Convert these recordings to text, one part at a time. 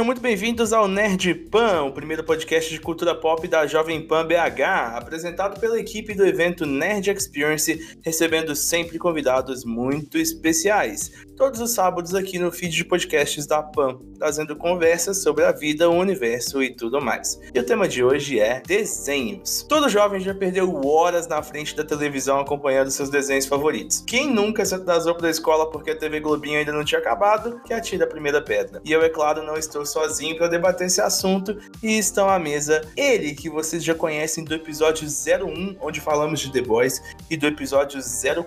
sejam muito bem-vindos ao Nerd Pan, o primeiro podcast de cultura pop da Jovem Pan BH, apresentado pela equipe do evento Nerd Experience, recebendo sempre convidados muito especiais. Todos os sábados aqui no feed de podcasts da Pan, trazendo conversas sobre a vida, o universo e tudo mais. E o tema de hoje é desenhos. Todo jovem já perdeu horas na frente da televisão acompanhando seus desenhos favoritos. Quem nunca se atrasou para a escola porque a TV Globinho ainda não tinha acabado, que atira a primeira pedra. E eu, é claro, não estou sozinho para debater esse assunto e estão à mesa ele que vocês já conhecem do episódio 01, onde falamos de The Boys, e do episódio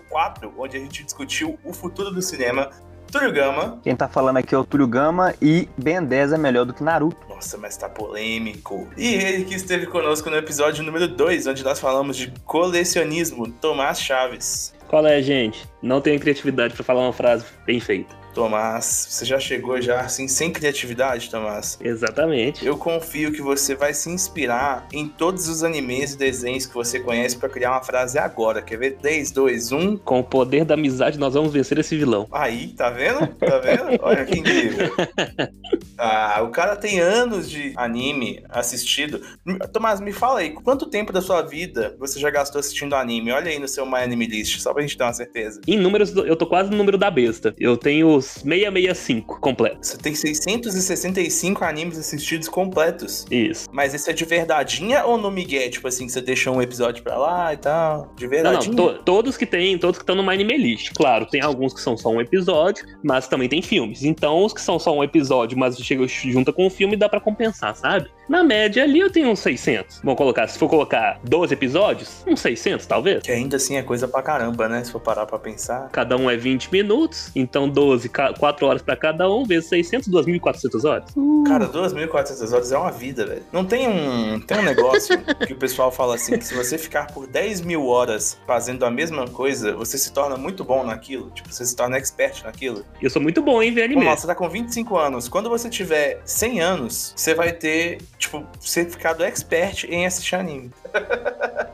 04, onde a gente discutiu o futuro do cinema, Túlio Gama. Quem tá falando aqui é o Túlio Gama e Ben 10 é melhor do que Naruto. Nossa, mas tá polêmico. E ele que esteve conosco no episódio número 2, onde nós falamos de colecionismo, Tomás Chaves. Qual é, gente? Não tenho criatividade para falar uma frase bem feita. Tomás, você já chegou já assim sem criatividade, Tomás? Exatamente. Eu confio que você vai se inspirar em todos os animes e desenhos que você conhece para criar uma frase agora. Quer ver? 3, 2, 1. Com o poder da amizade, nós vamos vencer esse vilão. Aí, tá vendo? Tá vendo? Olha que incrível. Ah, o cara tem anos de anime assistido. Tomás, me fala aí, quanto tempo da sua vida você já gastou assistindo anime? Olha aí no seu My Anime List, só pra gente ter uma certeza. Em números, eu tô quase no número da besta. Eu tenho 665 completos. Você tem 665 animes assistidos completos. Isso. Mas esse é de verdadeinha ou no Miguel? Tipo assim, você deixou um episódio pra lá e tal? De verdadeinha? Não, não. To todos que tem, todos que estão no Anime List. Claro, tem alguns que são só um episódio, mas também tem filmes. Então, os que são só um episódio, mas chega junta com o filme, dá para compensar, sabe? Na média ali eu tenho uns 600. Vamos colocar, se for colocar 12 episódios, uns 600 talvez. Que ainda assim é coisa pra caramba, né? Se for parar pra pensar. Cada um é 20 minutos, então 12, 4 horas pra cada um, vezes 600, 2.400 horas. Uh. Cara, 2.400 horas é uma vida, velho. Não tem um, tem um negócio que o pessoal fala assim, que se você ficar por 10 mil horas fazendo a mesma coisa, você se torna muito bom naquilo. Tipo, você se torna expert naquilo. Eu sou muito bom em ver anime. Nossa, você tá com 25 anos. Quando você tiver 100 anos, você vai ter tipo, certificado expert em assistir anime.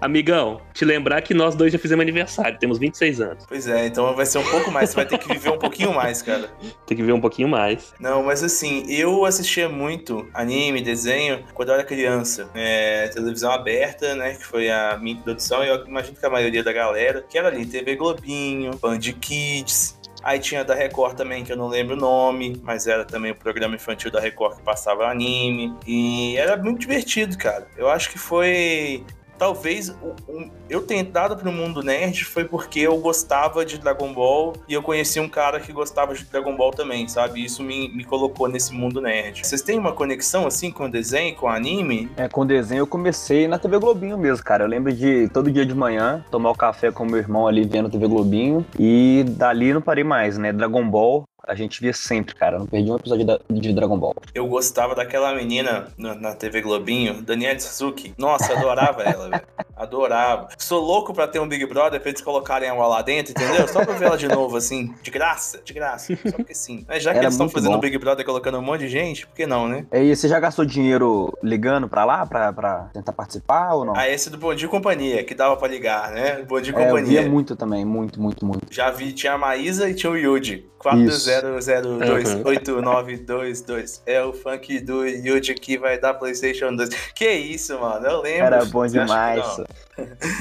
Amigão, te lembrar que nós dois já fizemos aniversário, temos 26 anos. Pois é, então vai ser um pouco mais, você vai ter que viver um pouquinho mais, cara. Tem que viver um pouquinho mais. Não, mas assim, eu assistia muito anime, desenho, quando eu era criança. É, televisão aberta, né, que foi a minha introdução, e eu imagino que a maioria da galera, que era ali TV Globinho, Band Kids, Aí tinha da Record também, que eu não lembro o nome, mas era também o programa infantil da Record que passava anime. E era muito divertido, cara. Eu acho que foi talvez o, eu ter entrado pro mundo nerd foi porque eu gostava de Dragon Ball e eu conheci um cara que gostava de Dragon Ball também, sabe? Isso me, me colocou nesse mundo nerd. Vocês têm uma conexão assim com o desenho, com o anime? É, com o desenho eu comecei na TV Globinho mesmo, cara. Eu lembro de todo dia de manhã tomar o café com meu irmão ali vendo TV Globinho e dali não parei mais, né? Dragon Ball a gente via sempre, cara. Não perdi um episódio de Dragon Ball. Eu gostava daquela menina na, TV Globinho, Daniela Suzuki. Nossa, adorava ela, velho. Adorava. Sou louco pra ter um Big Brother pra eles colocarem ela lá dentro, entendeu? Só pra ver ela de novo, assim. De graça, de graça. Só porque sim. Mas já que Era eles estão fazendo o Big Brother colocando um monte de gente, por que não, né? É, e você já gastou dinheiro ligando pra lá pra, pra tentar participar ou não? Ah, esse do Bom Dia Companhia, que dava pra ligar, né? Bom Dia é, Companhia. Eu via muito também, muito, muito, muito. Já vi, tinha a Maísa e tinha o Yudi. 4-0. 00289222 é, é o funk do Yuji que vai dar PlayStation 2. Que isso, mano, eu lembro. Era bom demais.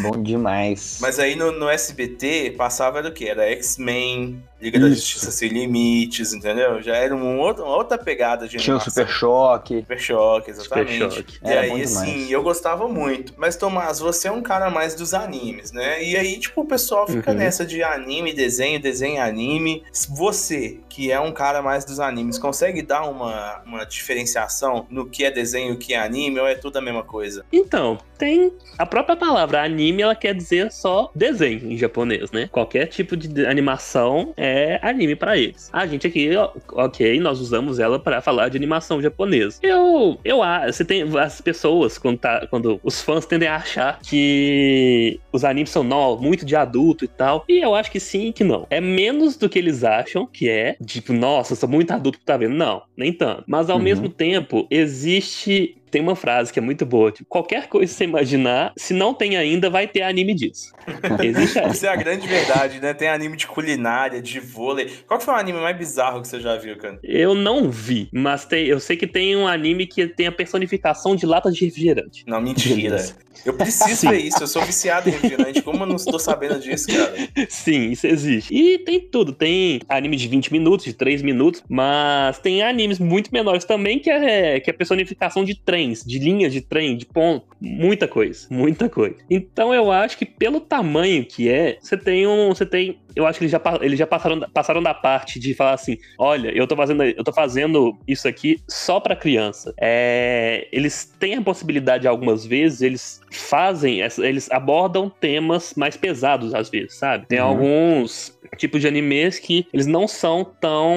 Bom demais. Mas aí no, no SBT passava do que? Era X-Men, Liga Isso. da Justiça Sem Limites, entendeu? Já era uma outra, uma outra pegada de Tinha o Super Choque. Super Choque, exatamente. Super Choque. E era aí, assim, eu gostava muito. Mas, Tomás, você é um cara mais dos animes, né? E aí, tipo, o pessoal fica uhum. nessa de anime, desenho, desenho, anime. Você, que é um cara mais dos animes, consegue dar uma, uma diferenciação no que é desenho e o que é anime, ou é tudo a mesma coisa? Então, tem a própria palavra anime, ela quer dizer só desenho em japonês, né? Qualquer tipo de animação é anime para eles. A gente aqui, ok, nós usamos ela para falar de animação japonesa. Eu, eu acho, você tem as pessoas quando, tá, quando os fãs tendem a achar que os animes são novos, muito de adulto e tal. E eu acho que sim e que não. É menos do que eles acham que é, tipo, nossa, sou muito adulto que tá vendo. Não, nem tanto. Mas ao uhum. mesmo tempo, existe Tem uma frase que é muito boa, tipo, qualquer coisa que você imaginar, se não tem ainda, vai ter anime disso. Existe. Isso é a grande verdade, né? Tem anime de culinária, de vôlei. Qual foi o anime mais bizarro que você já viu, cara? Eu não vi, mas tem, eu sei que tem um anime que tem a personificação de latas de refrigerante. Não, mentira. Eu preciso ver isso, eu sou viciado em refrigerante. Como eu não estou sabendo disso, cara? Sim, isso existe. E tem tudo. Tem anime de 20 minutos, de 3 minutos, mas tem animes muito menores também que é, que é personificação de trens, de linhas de trem, de ponto. Muita coisa, muita coisa. Então eu acho que pelo tamanho que é, você tem um. Você tem. Eu acho que eles já, eles já passaram, da- passaram da parte de falar assim: olha, eu tô fazendo, eu tô fazendo isso aqui só pra criança. É, eles têm a possibilidade, algumas vezes, eles fazem, eles abordam temas mais pesados às vezes, sabe? Tem Uhum. alguns tipos de animes que eles não são tão,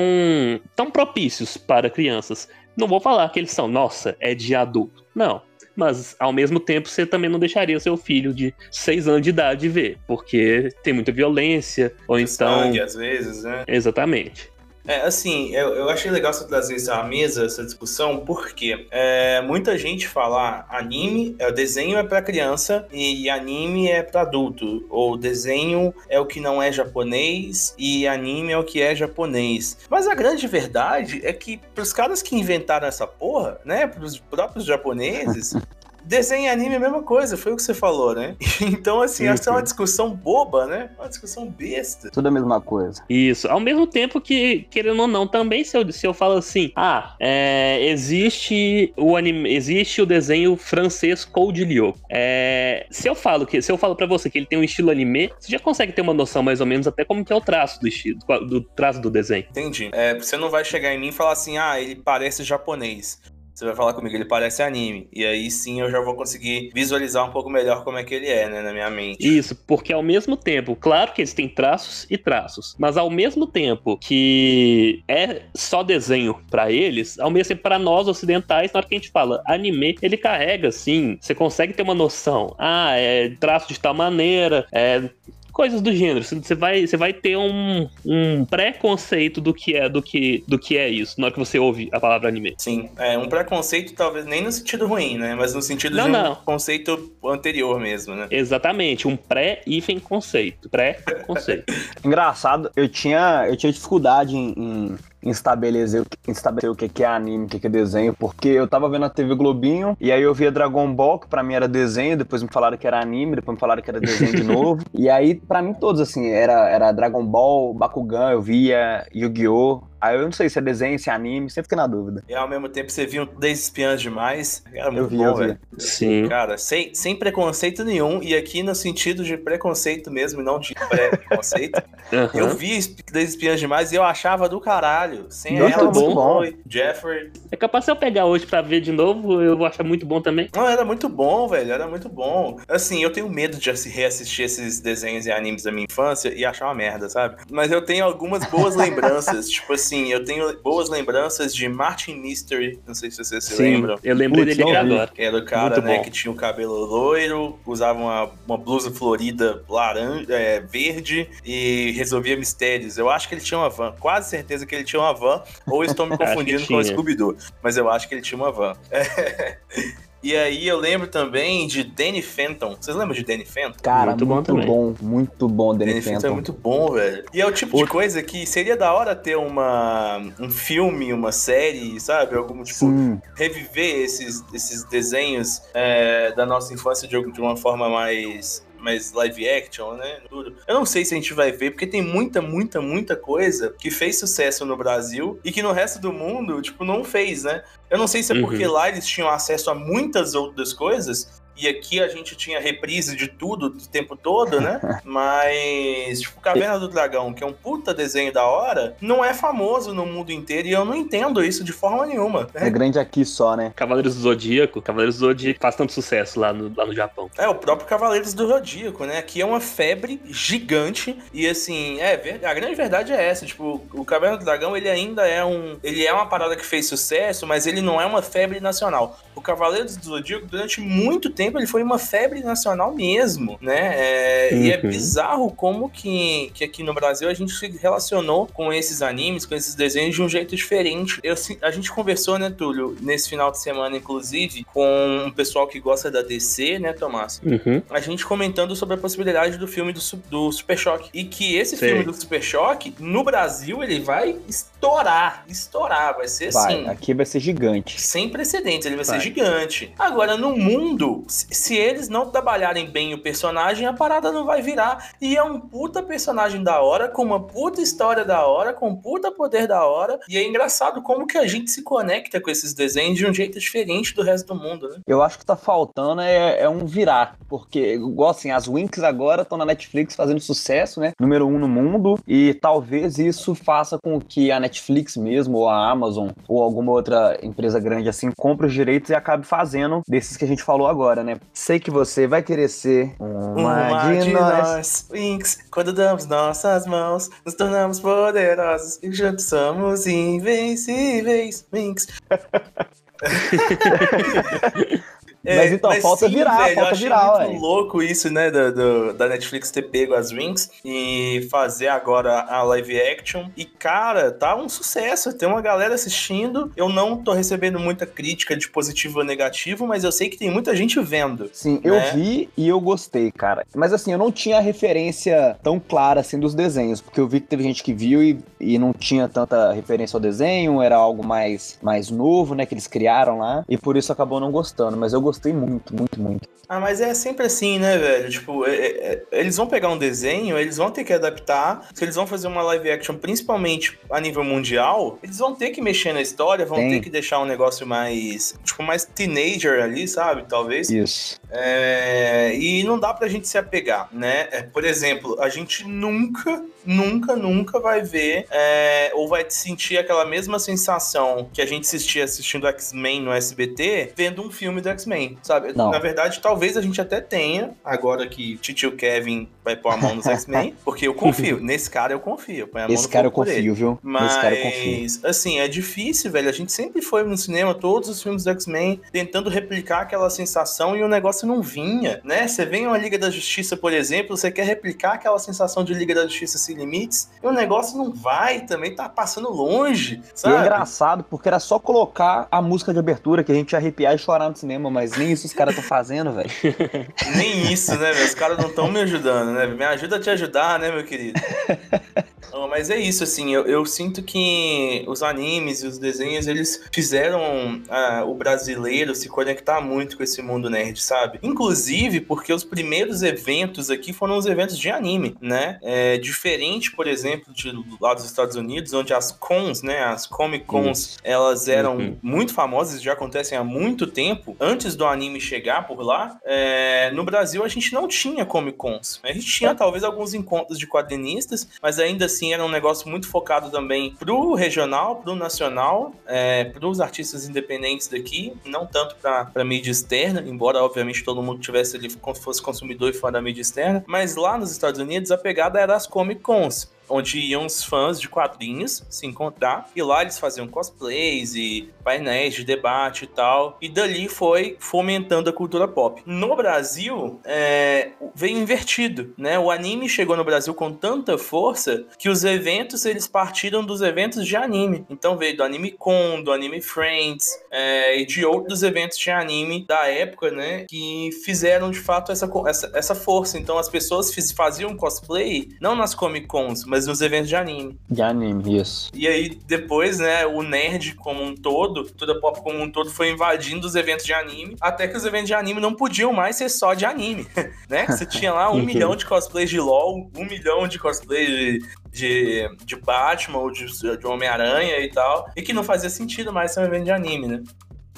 tão propícios para crianças. Não vou falar que eles são, nossa, é de adulto. Não. Mas, ao mesmo tempo, você também não deixaria seu filho de 6 anos de idade ver, porque tem muita violência, ou então. Sangue, às vezes, né? Exatamente. É, assim, eu, eu achei legal você trazer isso à mesa, essa discussão, porque é, muita gente fala ah, anime, é, desenho é pra criança e anime é pra adulto. Ou desenho é o que não é japonês e anime é o que é japonês. Mas a grande verdade é que pros caras que inventaram essa porra, né, pros próprios japoneses, Desenho e anime é a mesma coisa, foi o que você falou, né? Então, assim, Sim, essa é uma sim. discussão boba, né? Uma discussão besta. Tudo a mesma coisa. Isso. Ao mesmo tempo que, querendo ou não, também se eu, se eu falo assim, ah, é, existe o anime, existe o desenho francês Code Lyoko. É, se eu falo que, se eu falo para você que ele tem um estilo anime, você já consegue ter uma noção mais ou menos até como que é o traço do estilo, do traço do desenho. Entendi. É, você não vai chegar em mim e falar assim, ah, ele parece japonês. Você vai falar comigo, ele parece anime. E aí sim eu já vou conseguir visualizar um pouco melhor como é que ele é, né, na minha mente. Isso, porque ao mesmo tempo, claro que eles têm traços e traços, mas ao mesmo tempo que é só desenho pra eles, ao mesmo tempo pra nós ocidentais, na hora que a gente fala anime, ele carrega assim, você consegue ter uma noção. Ah, é traço de tal maneira, é coisas do gênero. Você vai, você vai ter um, um preconceito do que é do que do que é isso na hora que você ouve a palavra anime. Sim, é um preconceito talvez nem no sentido ruim, né? Mas no sentido Não, de um não. conceito anterior mesmo, né? Exatamente, um pré-hífen conceito, pré-conceito. Engraçado, eu tinha, eu tinha dificuldade em- em estabelecer, o que- em estabelecer o que que é anime, o que que é desenho, porque eu tava vendo a TV Globinho, e aí eu via Dragon Ball, que pra mim era desenho, depois me falaram que era anime, depois me falaram que era desenho de novo. E aí, pra mim, todos, assim, era, era Dragon Ball, Bakugan, eu via Yu-Gi-Oh! Aí eu não sei se é desenho, se é anime, sempre fiquei na dúvida. E ao mesmo tempo você viu 10 espiãs demais. Era muito Eu vi, bom, eu vi. velho. Sim. Cara, sem, sem preconceito nenhum, e aqui no sentido de preconceito mesmo, e não de pré-preconceito. Aham. Eu vi 10 espiãs demais e eu achava do caralho. Sem ela, muito sem bom. Chloe, Jeffrey. É capaz se eu pegar hoje pra ver de novo, eu vou achar muito bom também. Não, era muito bom, velho. Era muito bom. Assim, eu tenho medo de assi- reassistir esses desenhos e animes da minha infância e achar uma merda, sabe? Mas eu tenho algumas boas lembranças. tipo assim, eu tenho boas lembranças de Martin Mystery. Não sei se vocês se lembram. eu lembrei Putz, dele agora. Que era o cara, Muito né, bom. que tinha o cabelo loiro, usava uma, uma blusa florida laranja, é, verde e resolvia mistérios. Eu acho que ele tinha uma van, quase certeza que ele tinha uma van, ou estou me confundindo com o. Scooby-Doo, mas eu acho que ele tinha uma van. E aí eu lembro também de Danny Fenton. Vocês lembram de Danny Fenton? Cara, Muito muito, bom bom, muito bom, Danny Danny Fenton é Phantom. muito bom, velho. E é o tipo de coisa que seria da hora ter uma, um filme, uma série, sabe? Algum tipo, Sim, reviver esses, esses desenhos é, da nossa infância de, de uma forma mais mais live action, né? Tudo. Eu não sei se a gente vai ver, porque tem muita, muita, muita coisa que fez sucesso no Brasil e que no resto do mundo, tipo, não fez, né? Eu não sei se é Uhum. porque lá eles tinham acesso a muitas outras coisas e aqui a gente tinha reprise de tudo o tempo todo, né? Mas, tipo, Caverna do Dragão, que é um puta desenho da hora, não é famoso no mundo inteiro e eu não entendo isso de forma nenhuma. é grande aqui só, né? Cavaleiros do Zodíaco. Cavaleiros do Zodíaco faz tanto sucesso lá no, lá no Japão. É, o próprio Cavaleiros do Zodíaco, né? Aqui é uma febre gigante e assim, é, a grande verdade é essa, tipo, o Caverna do Dragão, ele ainda é um, ele é uma parada que fez sucesso, mas ele não é uma febre nacional. O Cavaleiros do Zodíaco, durante muito tempo, ele foi uma febre nacional mesmo, né? É, uhum. E é uhum. bizarro como que, que aqui no Brasil a gente se relacionou com esses animes, com esses desenhos de um jeito diferente. Eu, a gente conversou, né, Túlio, nesse final de semana, inclusive, com um pessoal que gosta da DC, né, Tomás? Uhum. A gente comentando sobre a possibilidade do filme do, do Super Choque. E que esse Sei. filme do Super Choque, no Brasil, ele vai estourar. Estourar, vai ser vai, assim. Aqui vai ser gigante. Sem precedentes, ele vai, vai. ser gigante. Agora, no mundo, se eles não trabalharem bem o personagem, a parada não vai virar. E é um puta personagem da hora, com uma puta história da hora, com um puta poder da hora. E é engraçado como que a gente se conecta com esses desenhos de um jeito diferente do resto do mundo, né? Eu acho que tá faltando é, é um virar. Porque, igual assim, as Winx agora estão na Netflix fazendo sucesso, né? Número um no mundo. E talvez isso faça com que a Netflix mesmo, ou a Amazon, ou alguma outra empresa grande assim, compre os direitos e acabe fazendo desses que a gente falou agora, né? Sei que você vai querer ser uma, uma de, de nós. nós. Quando damos nossas mãos, nos tornamos poderosos e juntos somos invencíveis. Winx. É, mas então, mas falta sim, virar, velho, falta virar, muito louco isso, né, do, do, da Netflix ter pego as Rings e fazer agora a live action. E, cara, tá um sucesso. Tem uma galera assistindo. Eu não tô recebendo muita crítica de positivo ou negativo, mas eu sei que tem muita gente vendo. Sim, né? eu vi e eu gostei, cara. Mas assim, eu não tinha referência tão clara assim dos desenhos, porque eu vi que teve gente que viu e, e não tinha tanta referência ao desenho, era algo mais, mais novo, né, que eles criaram lá, e por isso acabou não gostando. Mas eu gostei muito, muito, muito. Ah, mas é sempre assim, né, velho? Tipo, é, é, é, eles vão pegar um desenho, eles vão ter que adaptar. Se eles vão fazer uma live action, principalmente a nível mundial, eles vão ter que mexer na história, vão Tem. ter que deixar um negócio mais, tipo, mais teenager ali, sabe? Talvez. Isso. É, e não dá pra gente se apegar, né? É, por exemplo, a gente nunca nunca, nunca vai ver é, ou vai sentir aquela mesma sensação que a gente assistia assistindo X-Men no SBT, vendo um filme do X-Men, sabe? Não. Na verdade, talvez a gente até tenha, agora que Titio Kevin vai pôr a mão nos X-Men, porque eu confio. Nesse cara eu confio. Esse cara eu confio, viu? Mas, Esse cara eu confio. assim, é difícil, velho. A gente sempre foi no cinema, todos os filmes do X-Men, tentando replicar aquela sensação e o negócio não vinha, né? Você vem uma Liga da Justiça, por exemplo, você quer replicar aquela sensação de Liga da Justiça se limites, e o negócio não vai também, tá passando longe, sabe? E é engraçado, porque era só colocar a música de abertura que a gente ia arrepiar e chorar no cinema, mas nem isso os caras estão fazendo, velho. nem isso, né, velho? Os caras não estão me ajudando, né? Me ajuda a te ajudar, né, meu querido? Mas é isso, assim, eu, eu, sinto que os animes e os desenhos, eles fizeram ah, o brasileiro se conectar muito com esse mundo nerd, sabe? Inclusive porque os primeiros eventos aqui foram os eventos de anime, né? É, diferente, por exemplo, de lá dos Estados Unidos, onde as cons, né, as Comic Cons, elas eram uhum. muito famosas, já acontecem há muito tempo, antes do anime chegar por lá, é, no Brasil a gente não tinha Comic Cons. A gente tinha talvez alguns encontros de quadrinistas, mas ainda assim assim, era um negócio muito focado também pro regional, pro nacional, é, pros artistas independentes daqui, não tanto pra, pra mídia externa, embora, obviamente, todo mundo tivesse ali, fosse consumidor e fora da mídia externa, mas lá nos Estados Unidos a pegada era as Comic Cons onde iam os fãs de quadrinhos se encontrar e lá eles faziam cosplays e painéis de debate e tal. E dali foi fomentando a cultura pop. No Brasil, é, veio invertido, né? O anime chegou no Brasil com tanta força que os eventos eles partiram dos eventos de anime. Então veio do Anime Con, do Anime Friends é, e de outros eventos de anime da época, né? Que fizeram de fato essa, essa, essa força. Então as pessoas faziam cosplay não nas Comic Cons, mas mas nos eventos de anime. De anime, isso. E aí, depois, né, o nerd como um todo, toda pop como um todo, foi invadindo os eventos de anime, até que os eventos de anime não podiam mais ser só de anime, né? Você tinha lá um milhão de cosplays de LoL, um milhão de cosplays de, de, de Batman ou de, de Homem-Aranha e tal, e que não fazia sentido mais ser um evento de anime, né?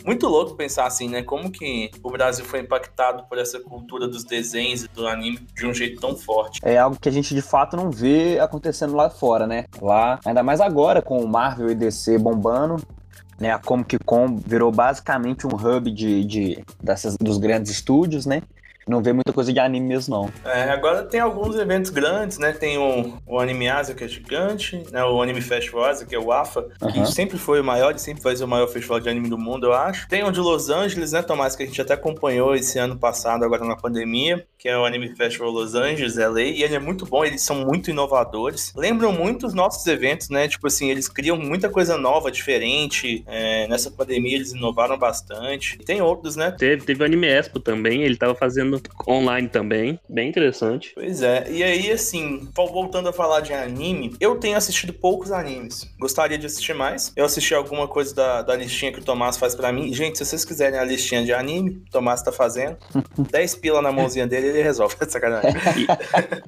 Muito louco pensar assim, né? Como que o Brasil foi impactado por essa cultura dos desenhos e do anime de um jeito tão forte. É algo que a gente de fato não vê acontecendo lá fora, né? Lá, ainda mais agora com o Marvel e DC bombando, né? A Comic Con virou basicamente um hub de, de dessas, dos grandes estúdios, né? Não vê muita coisa de anime mesmo, não. É, agora tem alguns eventos grandes, né? Tem o, o Anime Asia, que é gigante, né? O Anime Festival Asia, que é o AFA, que Aham. sempre foi o maior e sempre vai ser o maior festival de anime do mundo, eu acho. Tem o de Los Angeles, né, Tomás, que a gente até acompanhou esse ano passado, agora na pandemia, que é o Anime Festival Los Angeles, LA, e ele é muito bom, eles são muito inovadores. Lembram muito os nossos eventos, né? Tipo assim, eles criam muita coisa nova, diferente. É, nessa pandemia eles inovaram bastante. E tem outros, né? Teve, teve o Anime Expo também, ele tava fazendo online também, bem interessante. Pois é, e aí assim, vol- voltando a falar de anime, eu tenho assistido poucos animes. Gostaria de assistir mais. Eu assisti alguma coisa da, da listinha que o Tomás faz pra mim. Gente, se vocês quiserem a listinha de anime, o Tomás tá fazendo. 10 pila na mãozinha dele, ele resolve. Sacanagem.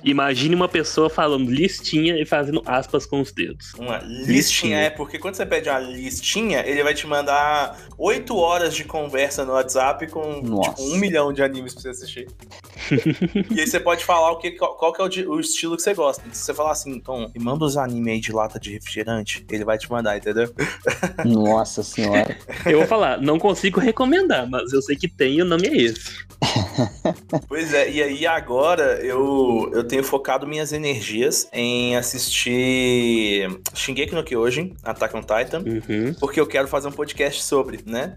Imagine uma pessoa falando listinha e fazendo aspas com os dedos. Uma listinha, Listinha. é, porque quando você pede uma listinha, ele vai te mandar 8 horas de conversa no WhatsApp com tipo, um milhão de animes pra você assistir. e aí você pode falar o que, qual, que é o, o estilo que você gosta. Se você falar assim, Tom, me manda os animes aí de lata de refrigerante, ele vai te mandar, entendeu? Nossa senhora. Eu vou falar, não consigo recomendar, mas eu sei que tem e o nome é esse. Pois é, e aí agora eu, eu tenho focado minhas energias em assistir Shingeki no Kyojin, Attack on Titan, Uhum, porque eu quero fazer um podcast sobre, né?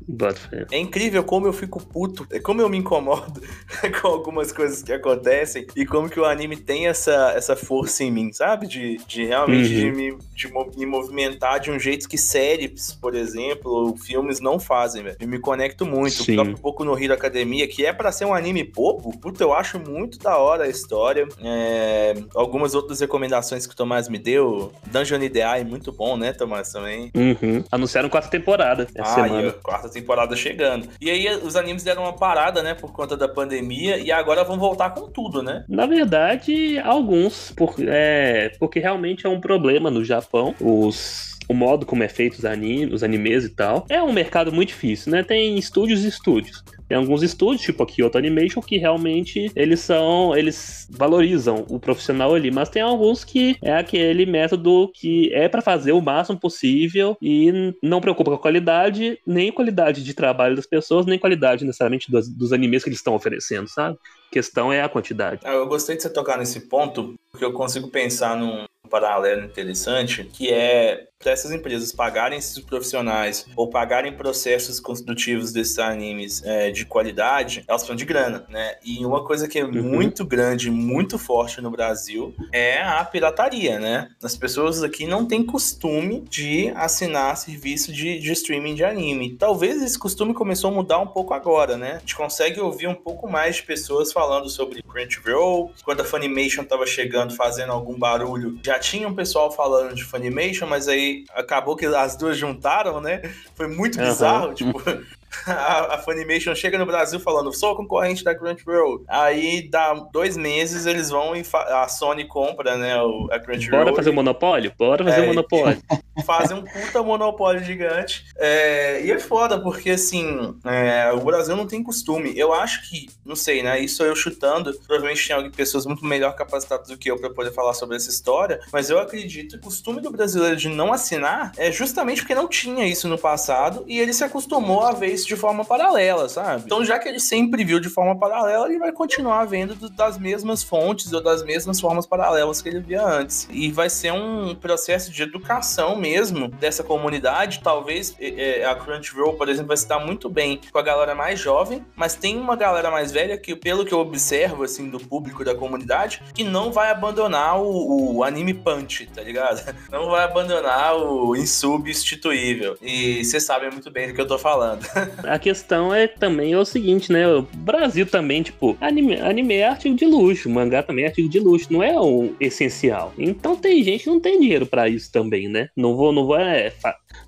É incrível como eu fico puto, é como eu me incomodo com algumas coisas que acontecem e como que o anime tem essa, essa força em mim, sabe? De, de realmente Uhum. de me, de me movimentar de um jeito que séries, por exemplo, ou filmes não fazem, velho. Eu me conecto muito. Sim. O próprio Boku no Hero Academia, que é pra ser um anime bobo, puta, eu acho muito da hora a história. É, algumas outras recomendações que o Tomás me deu. Dungeon Ideai, muito bom, né, Tomás, também. Uhum. Anunciaram quarta temporada essa Ah, semana. quarta temporada chegando. E aí os animes deram uma parada, né, por conta da pandemia, e agora vão voltar com tudo, né? Na verdade, alguns, por- é, porque realmente é um problema no Japão. Os, o modo como é feito os, anime, os animes e tal. É um mercado muito difícil, né? Tem estúdios e estúdios. Tem alguns estúdios, tipo a Kyoto Animation, que realmente eles são. Eles valorizam o profissional ali, mas tem alguns que é aquele método que é pra fazer o máximo possível e não preocupa com a qualidade, nem qualidade de trabalho das pessoas, nem qualidade necessariamente dos, dos animes que eles estão oferecendo, sabe? A questão é a quantidade. Ah, Eu gostei de você tocar nesse ponto, porque eu consigo pensar num paralelo interessante, que é para essas empresas pagarem esses profissionais ou pagarem processos construtivos desses animes é, de qualidade, elas precisam de grana, né? E uma coisa que é muito grande, muito forte no Brasil é a pirataria, né? As pessoas aqui não têm costume de assinar serviço de, de streaming de anime. Talvez esse costume começou a mudar um pouco agora, né? A gente consegue ouvir um pouco mais de pessoas falando sobre Crunchyroll. Quando a Funimation tava chegando, fazendo algum barulho, já tinha um pessoal falando de Funimation, mas aí acabou que as duas juntaram, né? Foi muito Aham. bizarro, tipo... A, a Funimation chega no Brasil falando, sou concorrente da Crunchyroll. Aí dá dois meses, eles vão e a Sony compra, né, o, a Crunchyroll. Bora fazer o monopólio? Bora fazer É, o monopólio. fazem um puta monopólio gigante. É, e é foda, porque assim, é, o Brasil não tem costume. Eu acho que, não sei, né? Isso eu chutando. Provavelmente alguém- pessoas muito melhor capacitadas do que eu pra poder falar sobre essa história. Mas eu acredito que o costume do brasileiro de não assinar é justamente porque não tinha isso no passado e ele se acostumou a ver isso de forma paralela, sabe? Então, já que ele sempre viu de forma paralela, ele vai continuar vendo do- das mesmas fontes ou das mesmas formas paralelas que ele via antes. E vai ser um processo de educação mesmo dessa comunidade. Talvez é, é, a Crunchyroll, por exemplo, vai se dar muito bem com a galera mais jovem, mas tem uma galera mais velha que, pelo que eu observo, assim, do público da comunidade, que não vai abandonar o, o anime punch, tá ligado? Não vai abandonar o insubstituível. E vocês sabem muito bem do que eu tô falando. A questão é também é o seguinte, né? O Brasil também, tipo, anime, anime é artigo de luxo, mangá também é artigo de luxo, não é o essencial. Então tem gente que não tem dinheiro pra isso também, né? Não vou, não vou, é,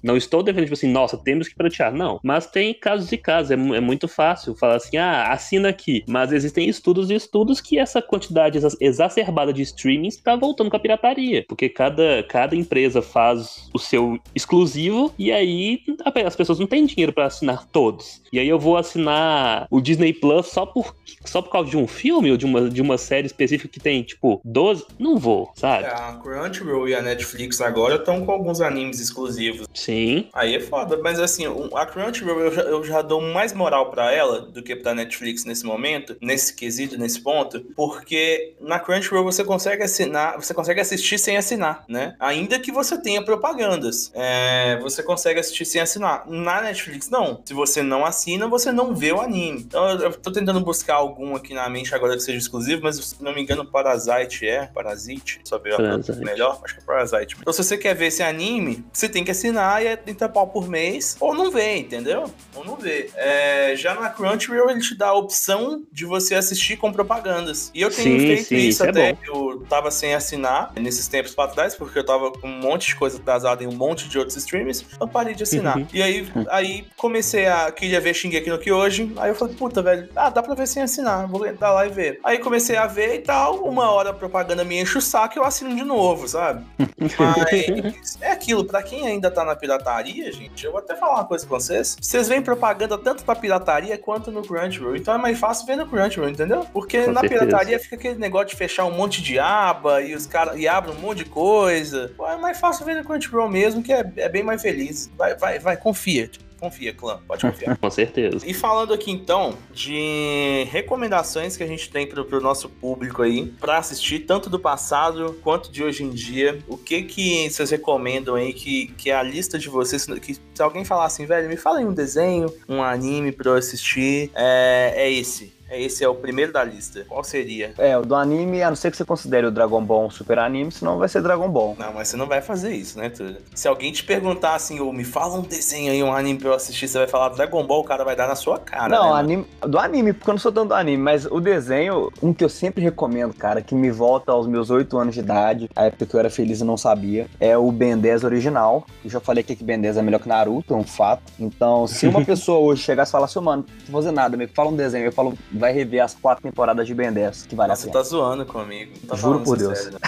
não estou defendendo, tipo assim, nossa, temos que pratear. Não. Mas tem casos e casos. É, é muito fácil falar assim, ah, assina aqui. Mas existem estudos e estudos que essa quantidade exa- exacerbada de streaming está voltando com a pirataria. Porque cada, cada empresa faz o seu exclusivo e aí as pessoas não têm dinheiro para assinar todos. E aí eu vou assinar o Disney Plus só por, só por causa de um filme ou de uma, de uma série específica que tem, tipo, 12? Não vou, sabe? A Crunchyroll e a Netflix agora estão com alguns animes exclusivos. Sim. Aí é foda, mas assim, a Crunchyroll eu já, eu já dou mais moral para ela do que pra Netflix nesse momento, nesse quesito, nesse ponto, porque na Crunchyroll você consegue assinar, você consegue assistir sem assinar, né? Ainda que você tenha propagandas, é, você consegue assistir sem assinar. Na Netflix, não. Se você não assina, você não vê o anime. Então eu, eu tô tentando buscar algum aqui na mente agora que seja exclusivo, mas se não me engano, Parasite é. Parasite, só ver melhor, acho que é Parasite. Então se você quer ver esse anime, você tem que assinar e é 30 pau por mês, ou não vê, entendeu? Ou não vê. É, já na Crunchyroll ele te dá a opção de você assistir com propagandas. E eu tenho sim, feito sim, isso, isso é até. É eu tava sem assinar nesses tempos pra trás, porque eu tava com um monte de coisa atrasada em um monte de outros streams, eu parei de assinar. Uhum. E aí, aí comecei a. Queria ver Shingeki no Kyojin, aí eu falei, puta, velho, ah, dá pra ver sem assinar, vou entrar lá e ver. Aí comecei a ver e tal, uma hora a propaganda me enche o saco e eu assino de novo, sabe? Mas é aquilo, pra quem ainda tá na pirataria, gente, eu vou até falar uma coisa com vocês. Vocês veem propaganda tanto pra pirataria quanto no Crunchyroll. Então é mais fácil ver no Crunchyroll, entendeu? Porque com na certeza. pirataria fica aquele negócio de fechar um monte de aba e os caras e abrem um monte de coisa. Pô, é mais fácil ver no Crunchyroll mesmo, que é, é bem mais feliz. Vai, vai, vai, confia. Confia, clã, pode confiar. Com certeza. E falando aqui então de recomendações que a gente tem pro, pro nosso público aí para assistir, tanto do passado quanto de hoje em dia, o que que vocês recomendam aí que, que é a lista de vocês, que se alguém falar assim, velho, me fala aí um desenho, um anime pra eu assistir, é, é esse. Esse é o primeiro da lista. Qual seria? É, o do anime, a não ser que você considere o Dragon Ball um super anime, senão vai ser Dragon Ball. Não, mas você não vai fazer isso, né, Túlio? Se alguém te perguntar assim, ou me fala um desenho aí, um anime pra eu assistir, você vai falar Dragon Ball, o cara vai dar na sua cara. Não, né, anime, do anime, porque eu não sou tanto do anime, mas o desenho, um que eu sempre recomendo, cara, que me volta aos meus 8 anos de idade, a época que eu era feliz e não sabia, é o Ben 10 original. Eu já falei aqui que Ben 10 é melhor que Naruto, é um fato. Então, se uma pessoa hoje chegasse e falasse, mano, não vou fazer nada, me fala um desenho, eu falo, vai rever as quatro temporadas de Ben 10, que vale Nossa, a pena. Você tá zoando comigo. Tá Juro por Deus. Sério, né?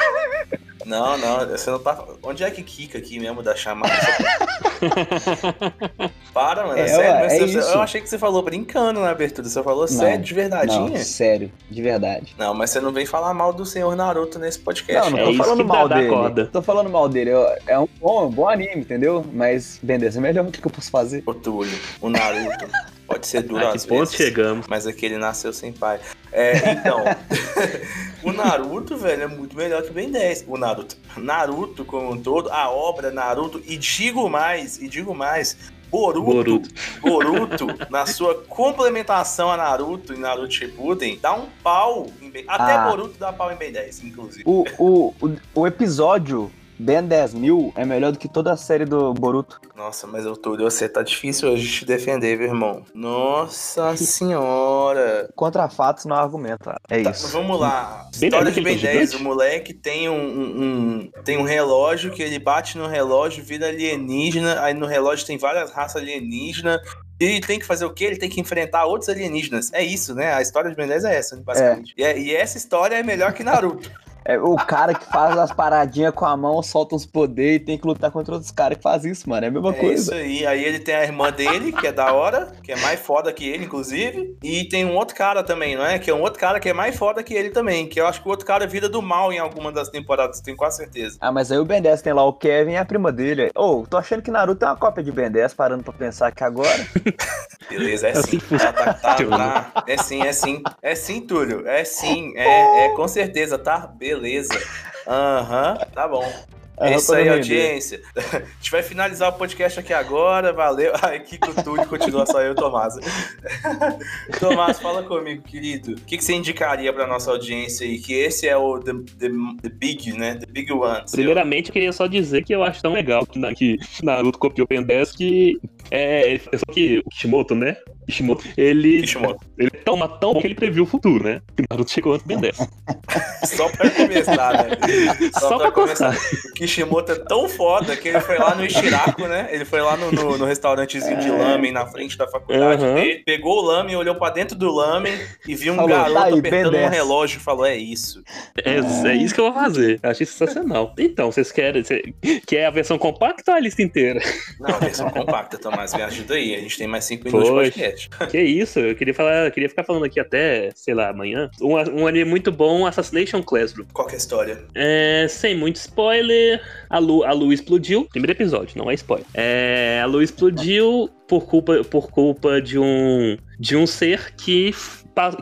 Não, não, você não tá. Onde é que Kika aqui mesmo da chamada? Para, mano, é, sério. É você, eu achei que você falou brincando na abertura. Você falou não, sério, de verdadeinha? Não, sério, de verdade. Não, mas você não vem falar mal do senhor Naruto nesse podcast. Não, não tô é falando mal dele. Corda. Tô falando mal dele. é um bom, um bom anime, entendeu? Mas, beleza, é melhor o que, que eu posso fazer? O Túlio, o Naruto. Pode ser duro às vezes. chegamos. Mas aqui ele nasceu sem pai. É, então, o Naruto, velho, é muito melhor que Ben 10. O Naruto. Naruto como um todo, a obra Naruto, e digo mais, e digo mais, Boruto, Boruto, Boruto na sua complementação a Naruto e Naruto Shippuden, dá um pau em Ben... Até ah. Boruto dá pau em Ben 10, inclusive. O, o, o, o episódio Ben 10 mil é melhor do que toda a série do Boruto. Nossa, mas eu tô, você tá difícil hoje te defender, meu irmão. Nossa senhora. Contra fatos não argumenta. É tá, isso. Vamos lá. História de Ben 10. O moleque tem um, um, um, tem um relógio que ele bate no relógio, vira alienígena. Aí no relógio tem várias raças alienígenas. E ele tem que fazer o quê? Ele tem que enfrentar outros alienígenas. É isso, né? A história de Ben 10 é essa, basicamente. É. E, é, e essa história é melhor que Naruto. É o cara que faz as paradinhas com a mão, solta uns poderes e tem que lutar contra outros caras que fazem isso, mano. É a mesma é coisa. Isso aí. Aí ele tem a irmã dele, que é da hora, que é mais foda que ele, inclusive. E tem um outro cara também, não é? Que é um outro cara que é mais foda que ele também. Que eu acho que o outro cara vira do mal em alguma das temporadas, tenho quase certeza. Ah, mas aí o Ben 10 tem lá o Kevin e a prima dele. Ô, oh, tô achando que Naruto é uma cópia de Ben 10, parando pra pensar que agora. Beleza, é sim. Tá, tá, tá, tá, É sim, é sim. É sim, Túlio. É sim. É, é com certeza, tá? Beleza. Aham, uhum, tá bom. É isso aí, audiência. A gente vai finalizar o podcast aqui agora. Valeu. Ai, que Túlio continua só eu o Tomás. Tomás, fala comigo, querido. O que, que você indicaria para nossa audiência aí? Que esse é o the, the, the, Big, né? The Big One. Primeiramente, eu queria só dizer que eu acho tão legal que, que Naruto copiou o Ben 10 que é, é só que o Kishimoto, né? Kishimoto, ele. Kishimoto. Ele é tão, tão bom que ele previu o futuro, né? Que Naruto chegou antes do Ben 10. Só pra começar, né? Só, Só pra, pra começar. O Kishimoto é tão foda que ele foi lá no Ishiraku, né? Ele foi lá no, no, no restaurantezinho é. de lamen na frente da faculdade uhum. dele, pegou o lamen, olhou pra dentro do lamen e viu um falou, garoto tá aí, apertando um relógio e falou: É isso. É, é isso que eu vou fazer. Eu achei sensacional. Então, vocês querem. Você, quer a versão compacta ou a lista inteira? Não, a versão compacta, Tomás, me ajuda aí. A gente tem mais cinco minutos de podcast. Podcast. Que isso, eu queria falar, eu queria ficar falando aqui até, sei lá, amanhã. Um, um anime muito bom, Assassination Classroom. Qual que é a história? É, sem muito spoiler, a, lu, a lua explodiu. Primeiro episódio, não é spoiler. É, a lua explodiu por culpa, por culpa de um de um ser que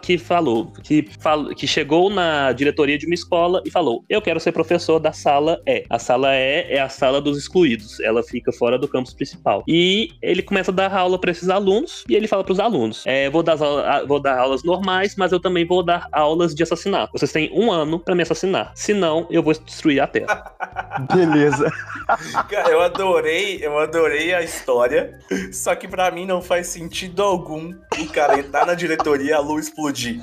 que falou, que, fal, que chegou na diretoria de uma escola e falou: Eu quero ser professor da sala E. A sala E é a sala dos excluídos, ela fica fora do campus principal. E ele começa a dar aula para esses alunos e ele fala para os alunos: é, vou, dar, vou dar aulas normais, mas eu também vou dar aulas de assassinato. Vocês têm um ano para me assassinar, senão eu vou destruir a Terra. Beleza. Cara, eu adorei, eu adorei a história, só que para mim não faz sentido algum o cara entrar na diretoria, a luz explodir.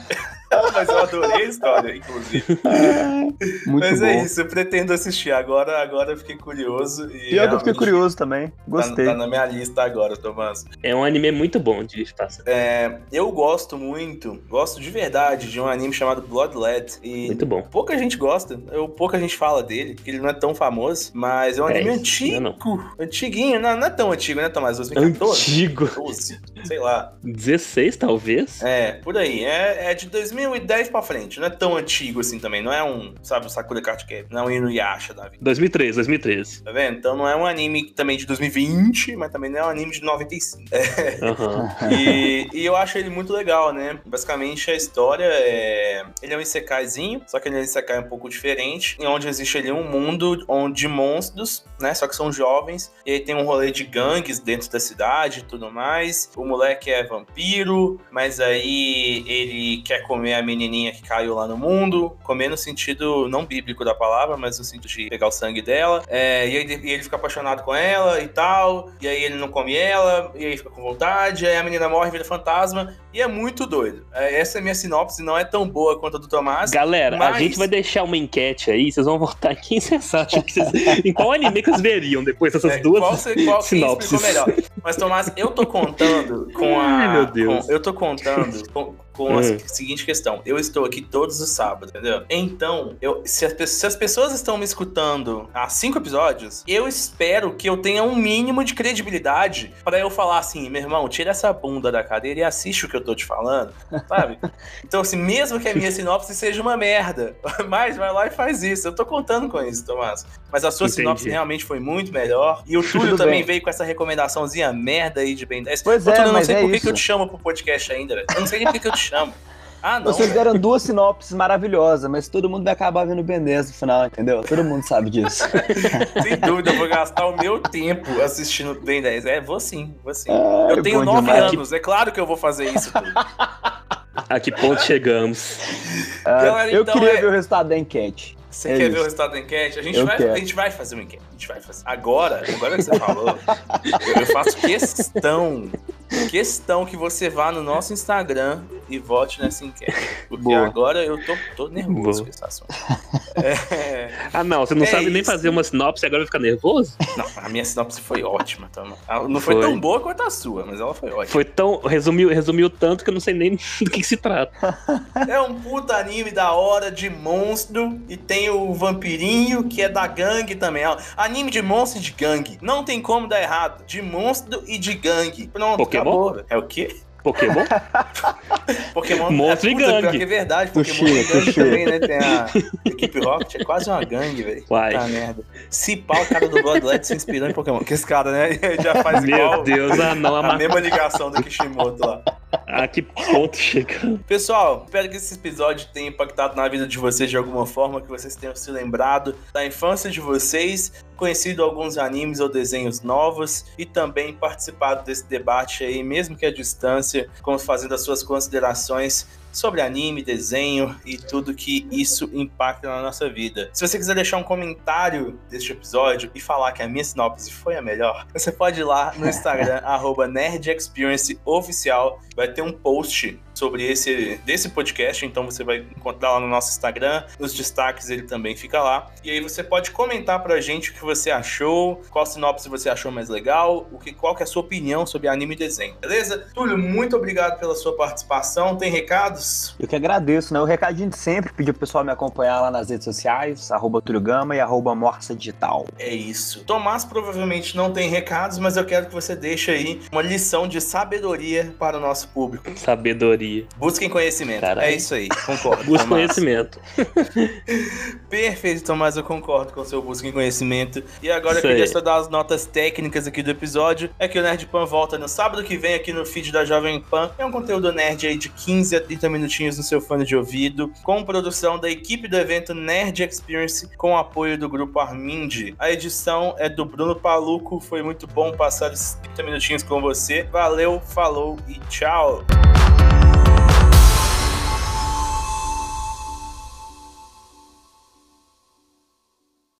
Mas eu adorei a história, inclusive. Muito Mas bom. é isso, eu pretendo assistir. Agora, agora eu fiquei curioso. E Pior que eu fiquei curioso também. Tá, Gostei. tá na minha lista agora, Tomás. É um anime muito bom de passar. É, eu gosto muito, gosto de verdade de um anime chamado Bloodlet. E Muito bom. pouca gente gosta, eu, pouca gente fala dele, porque ele não é tão famoso, mas é um É, anime não é antigo. Antiguinho, não, não é tão antigo, né, Tomás? 2014? Antigo. 12, sei lá. 16, talvez? É, por aí. É, é de 2010 pra frente. Não é tão antigo assim também. Não é um, sabe, o Sakura Card Captor. Não é um Inuyasha da vida. 2013, 2013. Tá vendo? Então não é um anime também de 2020, mas também não é um anime de 95. Aham. E, e eu acho ele muito legal, né? Basicamente a história é. Ele é um Isekaizinho, só que ele é um Isekai um pouco diferente, em onde existe ali um mundo onde de monstros, né? Só que são jovens, e aí tem um rolê de gangues dentro da cidade e tudo mais. O moleque é vampiro, mas aí ele quer comer a menininha que caiu lá no mundo, comer no sentido não bíblico da palavra, mas no sentido de pegar o sangue dela. É, e, aí, ele fica apaixonado com ela e tal, e aí ele não come ela, e aí fica com vontade, aí a menina morre, vira fantasma, e é muito doido. É, essa é a minha sinopse, não é tão boa quanto a do Tomás. Galera, a mas- gente vai deixar uma enquete aí, vocês vão votar em quem vocês acham que vocês... Em qual anime que veriam depois dessas É, duas qual, qual sinopses? melhor? Mas, Tomás, eu tô contando com a. Ai, meu Deus. com- eu tô contando com, com a Hum. seguinte questão. Eu estou aqui todos os sábados, entendeu? Então, eu, se, as, se as pessoas estão me escutando há cinco episódios, eu espero que eu tenha um mínimo de credibilidade pra eu falar assim, meu irmão, tira essa bunda da cadeira e assiste o que eu tô te falando, sabe? Então, assim, mesmo que a minha sinopse seja uma merda, mas vai lá e faz isso. Eu tô contando com isso, Tomás. Mas a sua Entendi. sinopse realmente foi muito melhor. E o Túlio Tudo também bem. veio com essa recomendação,zinha merda aí de Ben 10. Pois Ô, é, Túlio, eu não mas sei é por que, que eu te chamo pro podcast ainda, velho. Eu não sei nem por que, que eu te chamo. Ah, não. Vocês deram duas sinopses maravilhosas, mas todo mundo vai acabar vendo Ben 10 no final, entendeu? Todo mundo sabe disso. Sem dúvida, eu vou gastar o meu tempo assistindo Ben 10. É, vou sim, vou sim. Ah, eu tenho nove demais. anos, é claro que eu vou fazer isso, Túlio. A que ponto chegamos? Ah, Galera, eu então queria é- ver o resultado da enquete. Você É quer isso. ver o resultado da enquete? A gente, Eu vai, quero. a gente vai fazer uma enquete. A gente vai fazer. Agora, agora que você falou, eu, eu faço questão, questão que você vá no nosso Instagram e vote nessa enquete. Porque Boa. agora eu tô, tô nervoso Boa. com esse assunto. É, Ah, não, você não É sabe nem isso. fazer uma sinopse e agora vai ficar nervoso? não, a minha sinopse foi ótima. Ela Não foi, Foi. tão boa quanto a sua, mas ela foi ótima. Foi tão. Resumiu, resumiu tanto que eu não sei nem do que, que se trata. É um puta anime da hora de monstro e tem o vampirinho que é da gangue também. ó. Anime de monstro e de gangue. Não tem como dar errado. De monstro e de gangue. Pronto, Pokémon? Acabou. velho. É o quê? Pokémon? Pokémon Monstro é, e puta, gangue. pior que é verdade. Pokémon Tuxi, e gangue tuxi. também, né? Tem a equipe Rocket. É quase uma gangue, velho. Tá merda. Se pá, o cara do Bloodlet se inspirou em Pokémon. Que esse cara, né? Ele já faz igual Meu Deus, ah não, a, a ma- mesma ligação do Kishimoto lá. A que ponto chegamos? Pessoal, espero que esse episódio tenha impactado na vida de vocês de alguma forma, que vocês tenham se lembrado da infância de vocês, conhecido alguns animes ou desenhos novos e também participado desse debate aí, mesmo que à distância, como fazendo as suas considerações sobre anime, desenho e tudo que isso impacta na nossa vida. Se você quiser deixar um comentário deste episódio e falar que a minha sinopse foi a melhor, você pode ir lá no Instagram, arroba NerdExperienceOficial, vai ter um post sobre esse desse podcast, então você vai encontrar lá no nosso Instagram, nos destaques ele também fica lá. E aí você pode comentar pra gente o que você achou, qual sinopse você achou mais legal, o que qual que é a sua opinião sobre anime e desenho, beleza? Túlio, muito obrigado pela sua participação. Tem recados? Eu que agradeço, né? O recadinho de sempre, pedir pro pessoal me acompanhar lá nas redes sociais, arroba Túlio Gama e arroba Morsa Digital. É isso. Tomás provavelmente não tem recados, mas eu quero que você deixe aí uma lição de sabedoria para o nosso público. Sabedoria. Busquem conhecimento. Caralho. É isso aí, concordo. Tomás. conhecimento. Perfeito, Tomás, eu concordo com o seu busca em conhecimento. E agora eu Isso queria aí. só dar as notas técnicas aqui do episódio. É que o Nerd Pan volta no sábado que vem aqui no feed da Jovem Pan. É um conteúdo nerd aí de 15 a 30 minutinhos no seu fone de ouvido, com produção da equipe do evento Nerd Experience, com apoio do grupo Armind. A edição é do Bruno Paluco. Foi muito bom passar esses 30 minutinhos com você. Valeu, falou e tchau!